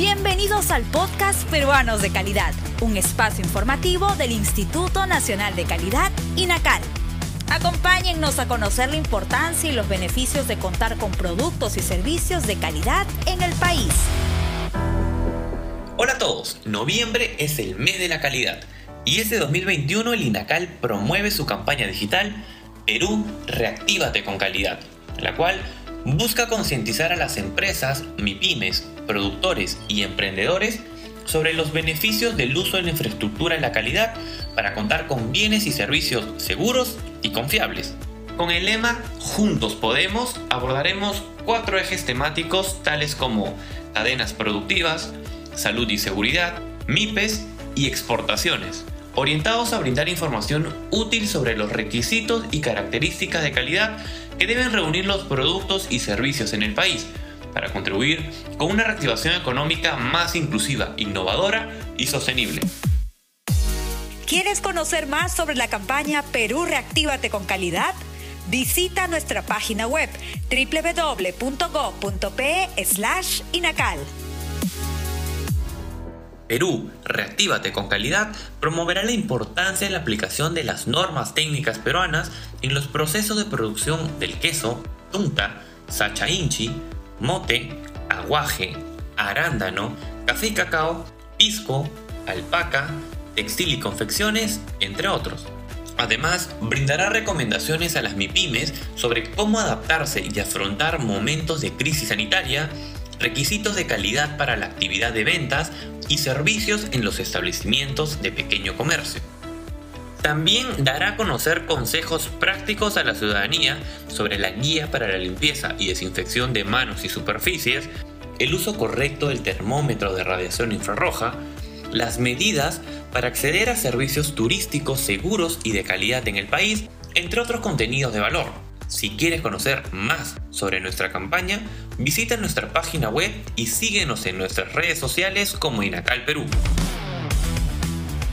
Bienvenidos al podcast Peruanos de Calidad, un espacio informativo del Instituto Nacional de Calidad, INACAL. Acompáñennos a conocer la importancia y los beneficios de contar con productos y servicios de calidad en el país. Hola a todos, noviembre es el mes de la calidad y este 2021 el INACAL promueve su campaña digital Perú, reactívate con calidad, la cual busca concientizar a las empresas, MIPIMES, productores y emprendedores sobre los beneficios del uso de la infraestructura en la calidad para contar con bienes y servicios seguros y confiables. Con el lema Juntos Podemos abordaremos cuatro ejes temáticos tales como cadenas productivas, salud y seguridad, MIPES y exportaciones, orientados a brindar información útil sobre los requisitos y características de calidad que deben reunir los productos y servicios en el país para contribuir con una reactivación económica más inclusiva, innovadora y sostenible. ¿Quieres conocer más sobre la campaña Perú Reactívate con Calidad? Visita nuestra página web www.go.pe/inacal. Perú, Reactívate con Calidad promoverá la importancia de la aplicación de las normas técnicas peruanas en los procesos de producción del queso, tunta, sacha inchi, mote, aguaje, arándano, café y cacao, pisco, alpaca, textil y confecciones, entre otros. Además, brindará recomendaciones a las MIPIMES sobre cómo adaptarse y afrontar momentos de crisis sanitaria, requisitos de calidad para la actividad de ventas y servicios en los establecimientos de pequeño comercio. También dará a conocer consejos prácticos a la ciudadanía sobre la guía para la limpieza y desinfección de manos y superficies, el uso correcto del termómetro de radiación infrarroja, las medidas para acceder a servicios turísticos seguros y de calidad en el país, entre otros contenidos de valor. Si quieres conocer más sobre nuestra campaña, visita nuestra página web y síguenos en nuestras redes sociales como Inacal Perú.